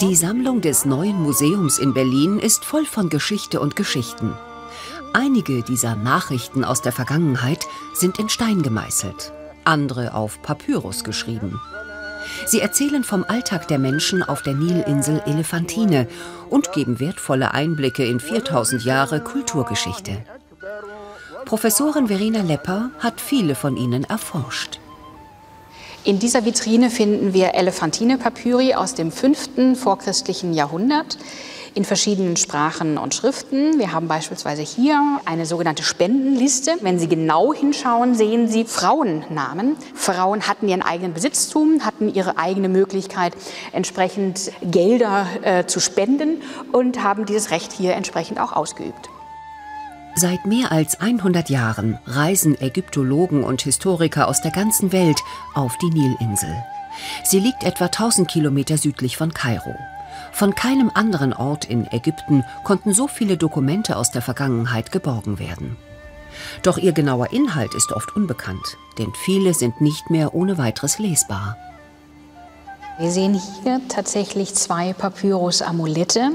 Die Sammlung des neuen Museums in Berlin ist voll von Geschichte und Geschichten. Einige dieser Nachrichten aus der Vergangenheit sind in Stein gemeißelt, andere auf Papyrus geschrieben. Sie erzählen vom Alltag der Menschen auf der Nilinsel Elefantine und geben wertvolle Einblicke in 4000 Jahre Kulturgeschichte. Professorin Verena Lepper hat viele von ihnen erforscht. In dieser Vitrine finden wir Elefantine-Papyri aus dem 5. vorchristlichen Jahrhundert in verschiedenen Sprachen und Schriften. Wir haben beispielsweise hier eine sogenannte Spendenliste. Wenn Sie genau hinschauen, sehen Sie Frauennamen. Frauen hatten ihren eigenen Besitztum, hatten ihre eigene Möglichkeit, entsprechend Gelder äh, zu spenden und haben dieses Recht hier entsprechend auch ausgeübt. Seit mehr als 100 Jahren reisen Ägyptologen und Historiker aus der ganzen Welt auf die Nilinsel. Sie liegt etwa 1000 Kilometer südlich von Kairo. Von keinem anderen Ort in Ägypten konnten so viele Dokumente aus der Vergangenheit geborgen werden. Doch ihr genauer Inhalt ist oft unbekannt, denn viele sind nicht mehr ohne weiteres lesbar. Wir sehen hier tatsächlich zwei Papyrus-Amulette.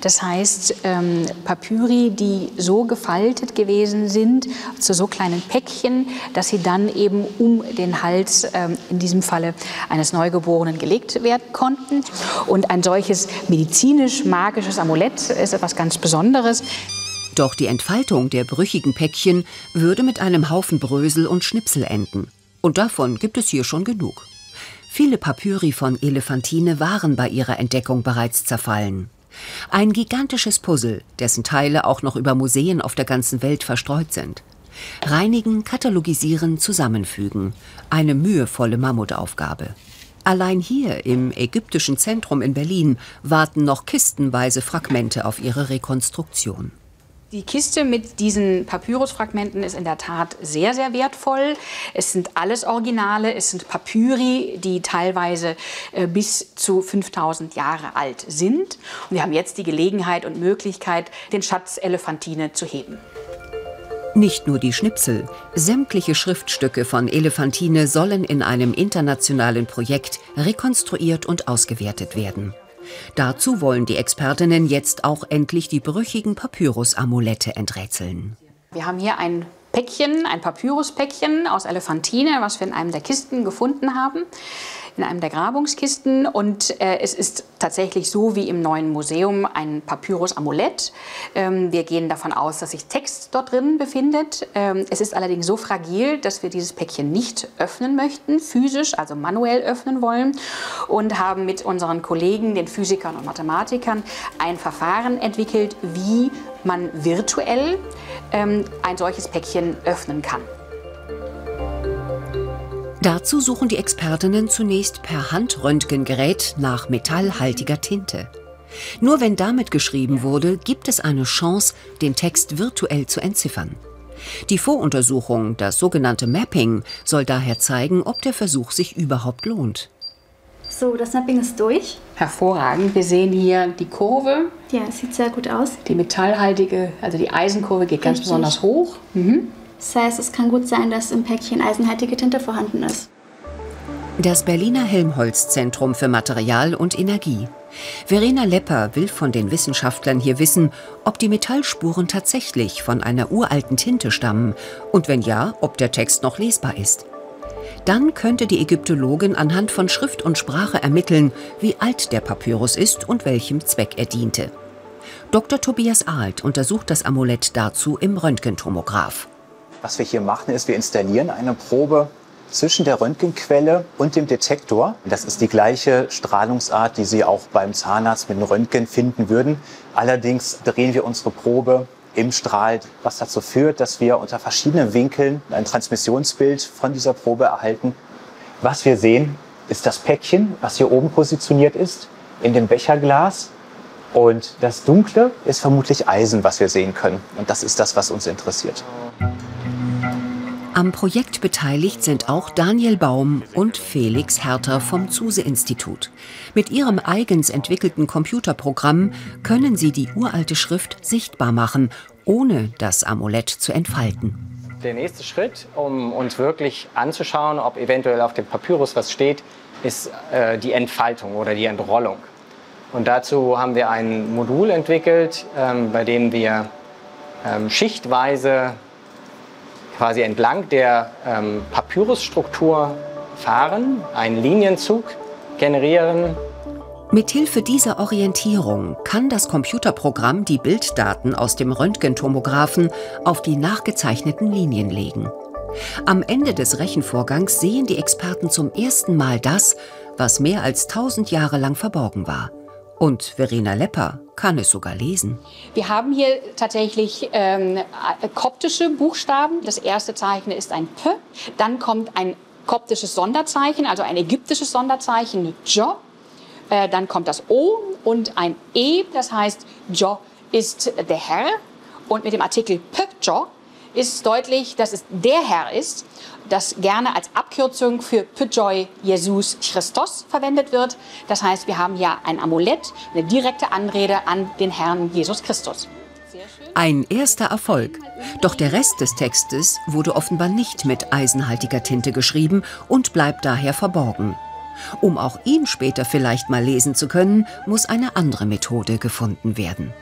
Das heißt, ähm, Papyri, die so gefaltet gewesen sind zu so kleinen Päckchen, dass sie dann eben um den Hals, ähm, in diesem Falle eines Neugeborenen, gelegt werden konnten. Und ein solches medizinisch-magisches Amulett ist etwas ganz Besonderes. Doch die Entfaltung der brüchigen Päckchen würde mit einem Haufen Brösel und Schnipsel enden. Und davon gibt es hier schon genug. Viele Papyri von Elefantine waren bei ihrer Entdeckung bereits zerfallen. Ein gigantisches Puzzle, dessen Teile auch noch über Museen auf der ganzen Welt verstreut sind. Reinigen, katalogisieren, zusammenfügen. Eine mühevolle Mammutaufgabe. Allein hier im ägyptischen Zentrum in Berlin warten noch kistenweise Fragmente auf ihre Rekonstruktion. Die Kiste mit diesen Papyrusfragmenten ist in der Tat sehr, sehr wertvoll. Es sind alles Originale, es sind Papyri, die teilweise äh, bis zu 5000 Jahre alt sind. Und wir haben jetzt die Gelegenheit und Möglichkeit, den Schatz Elefantine zu heben. Nicht nur die Schnipsel, sämtliche Schriftstücke von Elefantine sollen in einem internationalen Projekt rekonstruiert und ausgewertet werden. Dazu wollen die Expertinnen jetzt auch endlich die brüchigen Papyrus-Amulette enträtseln. Wir haben hier ein Päckchen, ein Papyruspäckchen aus Elefantine, was wir in einem der Kisten gefunden haben in einem der Grabungskisten und äh, es ist tatsächlich so wie im neuen Museum ein Papyrus-Amulett. Ähm, wir gehen davon aus, dass sich Text dort drin befindet. Ähm, es ist allerdings so fragil, dass wir dieses Päckchen nicht öffnen möchten, physisch, also manuell öffnen wollen und haben mit unseren Kollegen, den Physikern und Mathematikern, ein Verfahren entwickelt, wie man virtuell ähm, ein solches Päckchen öffnen kann. Dazu suchen die Expertinnen zunächst per Handröntgengerät nach metallhaltiger Tinte. Nur wenn damit geschrieben wurde, gibt es eine Chance, den Text virtuell zu entziffern. Die Voruntersuchung, das sogenannte Mapping, soll daher zeigen, ob der Versuch sich überhaupt lohnt. So, das Mapping ist durch. Hervorragend. Wir sehen hier die Kurve. Ja, es sieht sehr gut aus. Die metallhaltige, also die Eisenkurve geht Richtig. ganz besonders hoch. Mhm. Das heißt, es kann gut sein, dass im Päckchen eisenhaltige Tinte vorhanden ist. Das Berliner Helmholtz-Zentrum für Material und Energie. Verena Lepper will von den Wissenschaftlern hier wissen, ob die Metallspuren tatsächlich von einer uralten Tinte stammen und wenn ja, ob der Text noch lesbar ist. Dann könnte die Ägyptologin anhand von Schrift und Sprache ermitteln, wie alt der Papyrus ist und welchem Zweck er diente. Dr. Tobias Ahlt untersucht das Amulett dazu im Röntgentomograph. Was wir hier machen, ist, wir installieren eine Probe zwischen der Röntgenquelle und dem Detektor. Das ist die gleiche Strahlungsart, die Sie auch beim Zahnarzt mit dem Röntgen finden würden. Allerdings drehen wir unsere Probe im Strahl, was dazu führt, dass wir unter verschiedenen Winkeln ein Transmissionsbild von dieser Probe erhalten. Was wir sehen, ist das Päckchen, was hier oben positioniert ist, in dem Becherglas. Und das Dunkle ist vermutlich Eisen, was wir sehen können. Und das ist das, was uns interessiert. Am Projekt beteiligt sind auch Daniel Baum und Felix Herter vom Zuse-Institut. Mit ihrem eigens entwickelten Computerprogramm können sie die uralte Schrift sichtbar machen, ohne das Amulett zu entfalten. Der nächste Schritt, um uns wirklich anzuschauen, ob eventuell auf dem Papyrus was steht, ist äh, die Entfaltung oder die Entrollung. Und dazu haben wir ein Modul entwickelt, ähm, bei dem wir ähm, schichtweise quasi entlang der ähm, Papyrusstruktur fahren, einen Linienzug generieren. Mithilfe dieser Orientierung kann das Computerprogramm die Bilddaten aus dem Röntgentomographen auf die nachgezeichneten Linien legen. Am Ende des Rechenvorgangs sehen die Experten zum ersten Mal das, was mehr als tausend Jahre lang verborgen war. Und Verena Lepper kann es sogar lesen. Wir haben hier tatsächlich ähm, koptische Buchstaben. Das erste Zeichen ist ein P. Dann kommt ein koptisches Sonderzeichen, also ein ägyptisches Sonderzeichen, Jo. Äh, dann kommt das O und ein E. Das heißt, Jo ist der Herr. Und mit dem Artikel P, Jo ist deutlich, dass es der Herr ist, das gerne als Abkürzung für Pjoy Jesus Christos verwendet wird. Das heißt, wir haben ja ein Amulett, eine direkte Anrede an den Herrn Jesus Christus. Ein erster Erfolg. Doch der Rest des Textes wurde offenbar nicht mit eisenhaltiger Tinte geschrieben und bleibt daher verborgen. Um auch ihn später vielleicht mal lesen zu können, muss eine andere Methode gefunden werden.